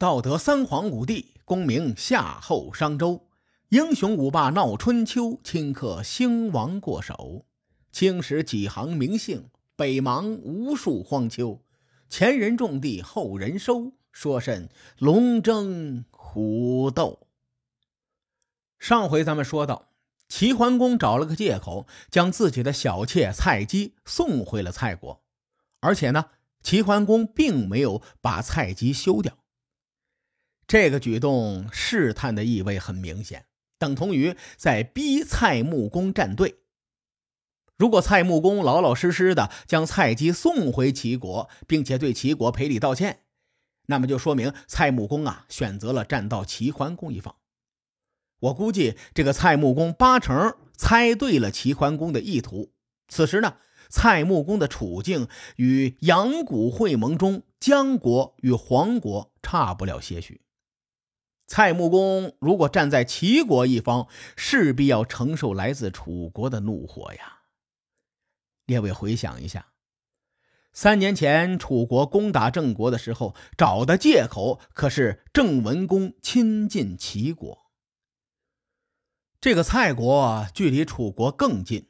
道德三皇五帝，功名夏后商周，英雄五霸闹春秋，顷刻兴亡过手。青史几行名姓，北邙无数荒丘。前人种地，后人收，说甚龙争虎斗？上回咱们说到，齐桓公找了个借口，将自己的小妾蔡姬送回了蔡国，而且呢，齐桓公并没有把蔡姬休掉。这个举动试探的意味很明显，等同于在逼蔡穆公站队。如果蔡穆公老老实实的将蔡姬送回齐国，并且对齐国赔礼道歉，那么就说明蔡穆公啊选择了站到齐桓公一方。我估计这个蔡穆公八成猜对了齐桓公的意图。此时呢，蔡穆公的处境与阳谷会盟中姜国与黄国差不了些许。蔡穆公如果站在齐国一方，势必要承受来自楚国的怒火呀。列位回想一下，三年前楚国攻打郑国的时候，找的借口可是郑文公亲近齐国。这个蔡国距离楚国更近，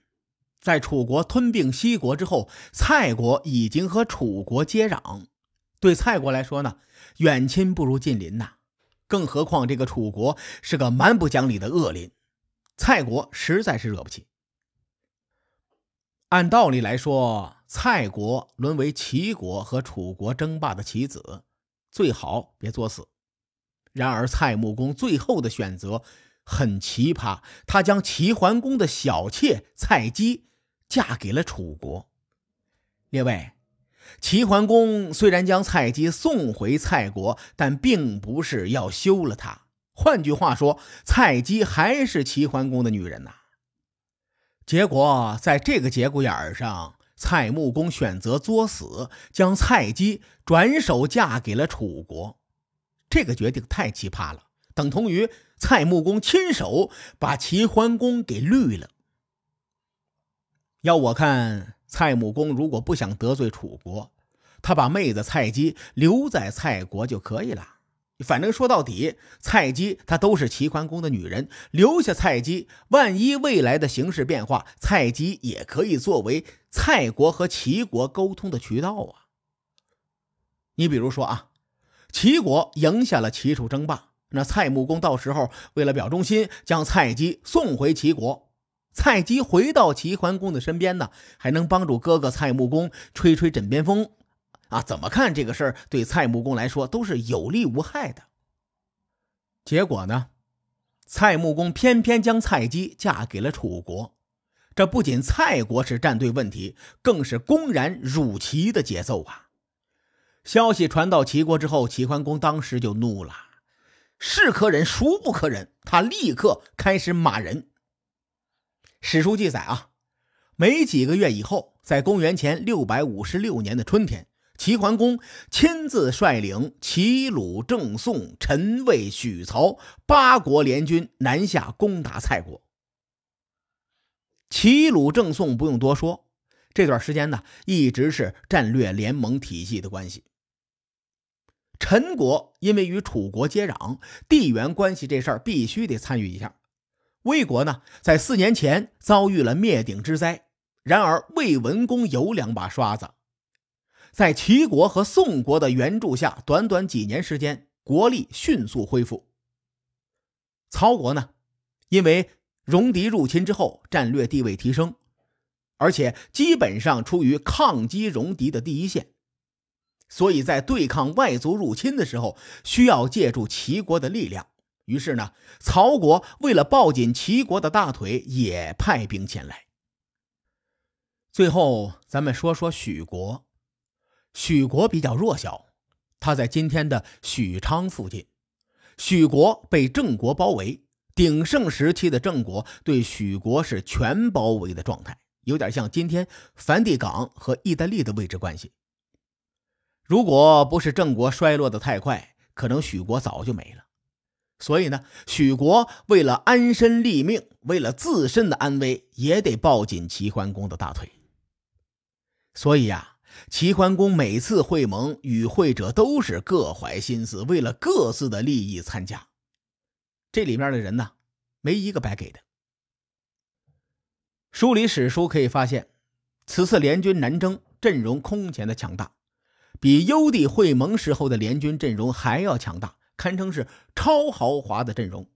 在楚国吞并西国之后，蔡国已经和楚国接壤。对蔡国来说呢，远亲不如近邻呐。更何况，这个楚国是个蛮不讲理的恶邻，蔡国实在是惹不起。按道理来说，蔡国沦为齐国和楚国争霸的棋子，最好别作死。然而，蔡穆公最后的选择很奇葩，他将齐桓公的小妾蔡姬嫁给了楚国。列位。齐桓公虽然将蔡姬送回蔡国，但并不是要休了她。换句话说，蔡姬还是齐桓公的女人呐。结果在这个节骨眼上，蔡穆公选择作死，将蔡姬转手嫁给了楚国。这个决定太奇葩了，等同于蔡穆公亲手把齐桓公给绿了。要我看。蔡穆公如果不想得罪楚国，他把妹子蔡姬留在蔡国就可以了。反正说到底，蔡姬她都是齐桓公的女人，留下蔡姬，万一未来的形势变化，蔡姬也可以作为蔡国和齐国沟通的渠道啊。你比如说啊，齐国赢下了齐楚争霸，那蔡穆公到时候为了表忠心，将蔡姬送回齐国。蔡姬回到齐桓公的身边呢，还能帮助哥哥蔡穆公吹吹枕边风，啊，怎么看这个事儿对蔡穆公来说都是有利无害的。结果呢，蔡穆公偏偏将蔡姬嫁给了楚国，这不仅蔡国是站队问题，更是公然辱齐的节奏啊！消息传到齐国之后，齐桓公当时就怒了，是可忍，孰不可忍？他立刻开始骂人。史书记载啊，没几个月以后，在公元前六百五十六年的春天，齐桓公亲自率领齐、鲁、郑、宋、陈、魏、许、曹八国联军南下攻打蔡国。齐、鲁、郑、宋不用多说，这段时间呢，一直是战略联盟体系的关系。陈国因为与楚国接壤，地缘关系这事儿必须得参与一下。魏国呢，在四年前遭遇了灭顶之灾。然而，魏文公有两把刷子，在齐国和宋国的援助下，短短几年时间，国力迅速恢复。曹国呢，因为戎狄入侵之后，战略地位提升，而且基本上处于抗击戎狄的第一线，所以在对抗外族入侵的时候，需要借助齐国的力量。于是呢，曹国为了抱紧齐国的大腿，也派兵前来。最后，咱们说说许国。许国比较弱小，他在今天的许昌附近。许国被郑国包围，鼎盛时期的郑国对许国是全包围的状态，有点像今天梵蒂冈和意大利的位置关系。如果不是郑国衰落的太快，可能许国早就没了。所以呢，许国为了安身立命，为了自身的安危，也得抱紧齐桓公的大腿。所以呀，齐桓公每次会盟，与会者都是各怀心思，为了各自的利益参加。这里面的人呢，没一个白给的。梳理史书可以发现，此次联军南征阵容空前的强大，比幽地会盟时候的联军阵容还要强大，堪称是超豪华的阵容。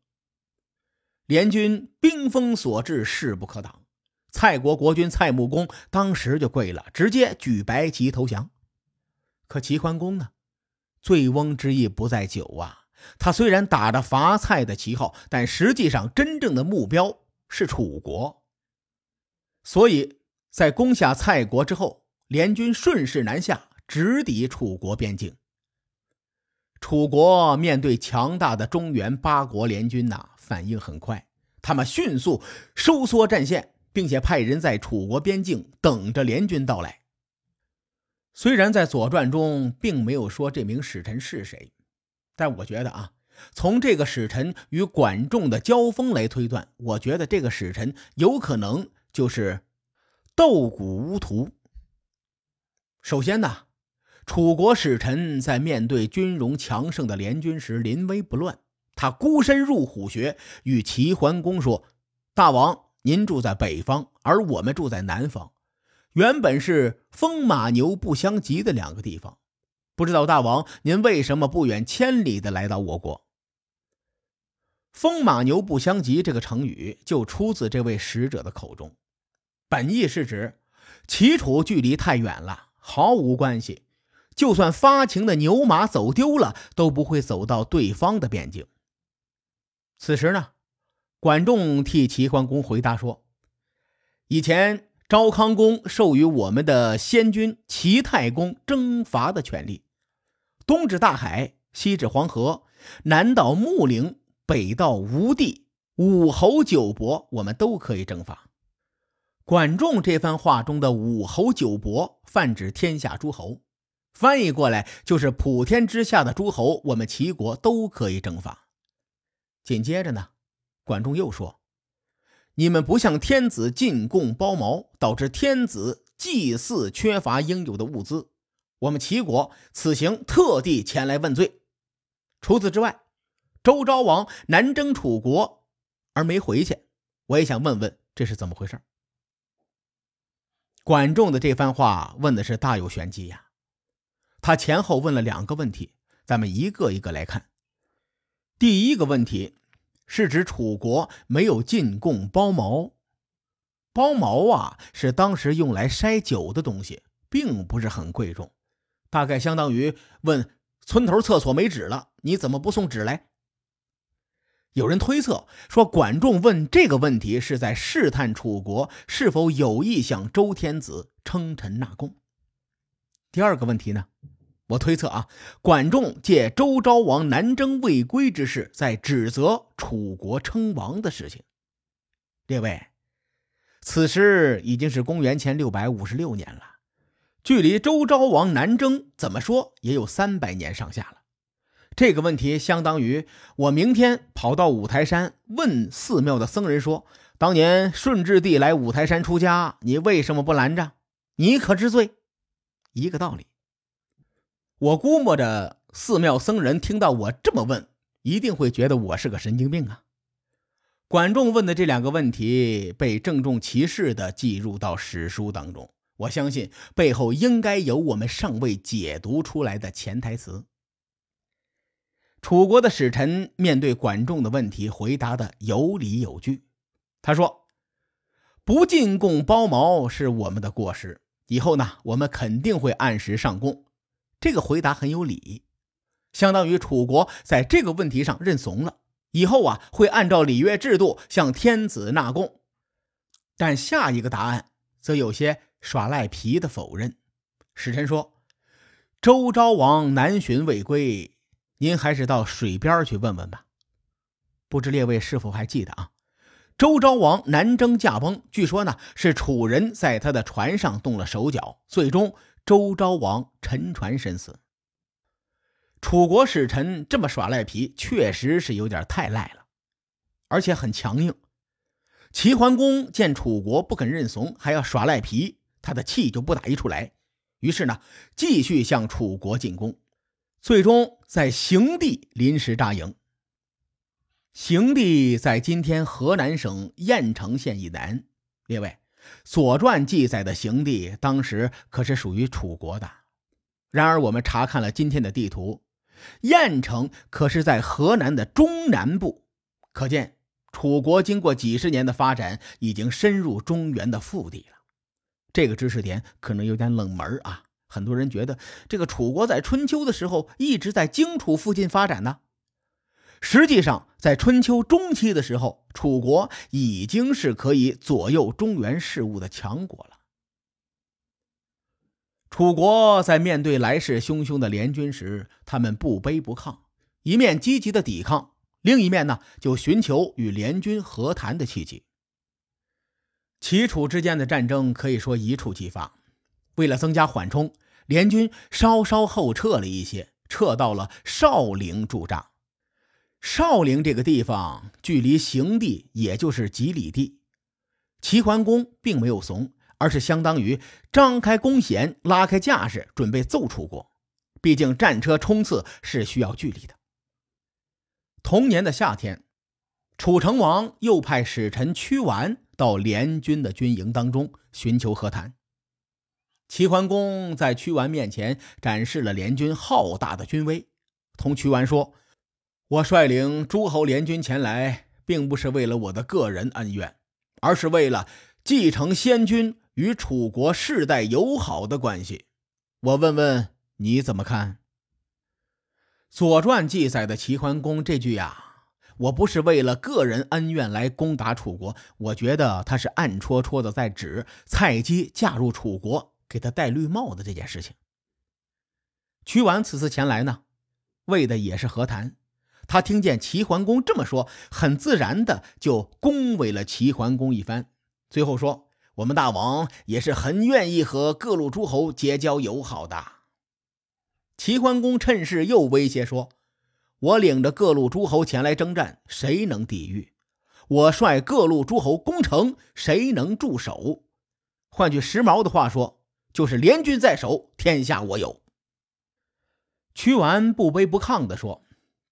联军兵锋所至，势不可挡。蔡国国君蔡穆公当时就跪了，直接举白旗投降。可齐桓公呢？醉翁之意不在酒啊！他虽然打着伐蔡的旗号，但实际上真正的目标是楚国。所以在攻下蔡国之后，联军顺势南下，直抵楚国边境。楚国面对强大的中原八国联军呐，反应很快，他们迅速收缩战线。并且派人在楚国边境等着联军到来。虽然在《左传》中并没有说这名使臣是谁，但我觉得啊，从这个使臣与管仲的交锋来推断，我觉得这个使臣有可能就是斗谷乌图。首先呢，楚国使臣在面对军容强盛的联军时临危不乱，他孤身入虎穴，与齐桓公说：“大王。”您住在北方，而我们住在南方，原本是风马牛不相及的两个地方。不知道大王您为什么不远千里的来到我国？风马牛不相及这个成语就出自这位使者的口中，本意是指齐楚距离太远了，毫无关系，就算发情的牛马走丢了，都不会走到对方的边境。此时呢？管仲替齐桓公回答说：“以前昭康公授予我们的先君齐太公征伐的权利，东至大海，西至黄河，南到穆陵，北到吴地，五侯九伯，我们都可以征伐。”管仲这番话中的五侯九伯，泛指天下诸侯，翻译过来就是普天之下的诸侯，我们齐国都可以征伐。紧接着呢？管仲又说：“你们不向天子进贡包茅，导致天子祭祀缺乏应有的物资。我们齐国此行特地前来问罪。除此之外，周昭王南征楚国而没回去，我也想问问这是怎么回事。”管仲的这番话问的是大有玄机呀。他前后问了两个问题，咱们一个一个来看。第一个问题。是指楚国没有进贡包茅，包茅啊是当时用来筛酒的东西，并不是很贵重，大概相当于问村头厕所没纸了，你怎么不送纸来？有人推测说，管仲问这个问题是在试探楚国是否有意向周天子称臣纳贡。第二个问题呢？我推测啊，管仲借周昭王南征未归之事，在指责楚国称王的事情。列位，此时已经是公元前六百五十六年了，距离周昭王南征怎么说也有三百年上下了。这个问题相当于我明天跑到五台山问寺庙的僧人说：“当年顺治帝来五台山出家，你为什么不拦着？你可知罪？”一个道理。我估摸着，寺庙僧人听到我这么问，一定会觉得我是个神经病啊。管仲问的这两个问题被郑重其事地记入到史书当中，我相信背后应该有我们尚未解读出来的潜台词。楚国的使臣面对管仲的问题，回答的有理有据。他说：“不进贡包茅是我们的过失，以后呢，我们肯定会按时上贡。”这个回答很有理，相当于楚国在这个问题上认怂了，以后啊会按照礼乐制度向天子纳贡。但下一个答案则有些耍赖皮的否认。使臣说：“周昭王南巡未归，您还是到水边去问问吧。”不知列位是否还记得啊？周昭王南征驾崩，据说呢是楚人在他的船上动了手脚，最终。周昭王沉船身死。楚国使臣这么耍赖皮，确实是有点太赖了，而且很强硬。齐桓公见楚国不肯认怂，还要耍赖皮，他的气就不打一处来。于是呢，继续向楚国进攻，最终在邢地临时扎营。邢地在今天河南省郾城县以南。列位，《左传》记载的邢地当时可是属于楚国的。然而，我们查看了今天的地图，郾城可是在河南的中南部，可见楚国经过几十年的发展，已经深入中原的腹地了。这个知识点可能有点冷门啊，很多人觉得这个楚国在春秋的时候一直在荆楚附近发展呢。实际上，在春秋中期的时候，楚国已经是可以左右中原事务的强国了。楚国在面对来势汹汹的联军时，他们不卑不亢，一面积极的抵抗，另一面呢，就寻求与联军和谈的契机。齐楚之间的战争可以说一触即发。为了增加缓冲，联军稍稍后撤了一些，撤到了少陵驻扎。少陵这个地方距离邢地也就是几里地，齐桓公并没有怂，而是相当于张开弓弦，拉开架势，准备揍楚国。毕竟战车冲刺是需要距离的。同年的夏天，楚成王又派使臣屈完到联军的军营当中寻求和谈。齐桓公在屈完面前展示了联军浩大的军威，同屈完说。我率领诸侯联军前来，并不是为了我的个人恩怨，而是为了继承先君与楚国世代友好的关系。我问问你怎么看？《左传》记载的齐桓公这句呀，我不是为了个人恩怨来攻打楚国，我觉得他是暗戳戳的在指蔡姬嫁入楚国，给他戴绿帽子这件事情。屈完此次前来呢，为的也是和谈。他听见齐桓公这么说，很自然的就恭维了齐桓公一番。最后说：“我们大王也是很愿意和各路诸侯结交友好的。”齐桓公趁势又威胁说：“我领着各路诸侯前来征战，谁能抵御？我率各路诸侯攻城，谁能驻守？换句时髦的话说，就是联军在手，天下我有。”屈完不卑不亢地说。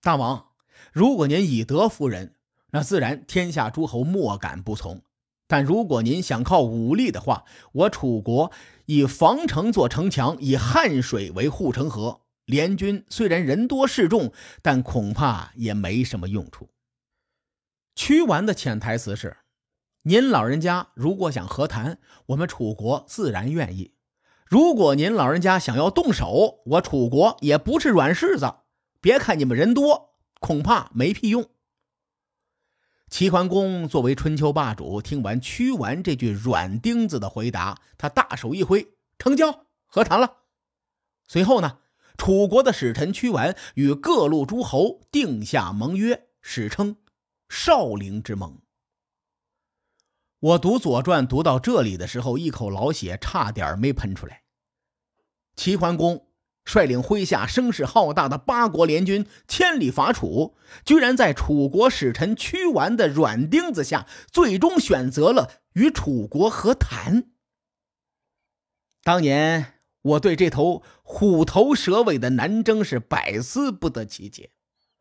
大王，如果您以德服人，那自然天下诸侯莫敢不从。但如果您想靠武力的话，我楚国以防城做城墙，以汉水为护城河，联军虽然人多势众，但恐怕也没什么用处。屈完的潜台词是：您老人家如果想和谈，我们楚国自然愿意；如果您老人家想要动手，我楚国也不是软柿子。别看你们人多，恐怕没屁用。齐桓公作为春秋霸主，听完屈完这句软钉子的回答，他大手一挥，成交，和谈了。随后呢，楚国的使臣屈完与各路诸侯定下盟约，史称少陵之盟。我读《左传》读到这里的时候，一口老血差点没喷出来。齐桓公。率领麾下声势浩大的八国联军千里伐楚，居然在楚国使臣屈完的软钉子下，最终选择了与楚国和谈。当年我对这头虎头蛇尾的南征是百思不得其解，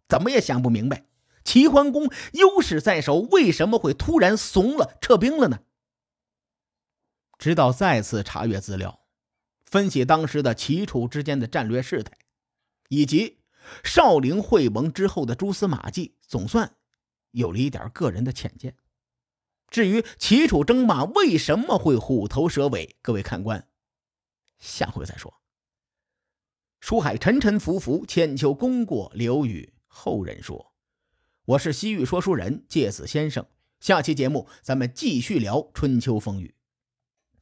怎么也想不明白，齐桓公优势在手，为什么会突然怂了撤兵了呢？直到再次查阅资料。分析当时的齐楚之间的战略事态，以及少陵会盟之后的蛛丝马迹，总算有了一点个人的浅见。至于齐楚争霸为什么会虎头蛇尾，各位看官，下回再说。书海沉沉浮浮，千秋功过留与后人说。我是西域说书人介子先生，下期节目咱们继续聊春秋风雨。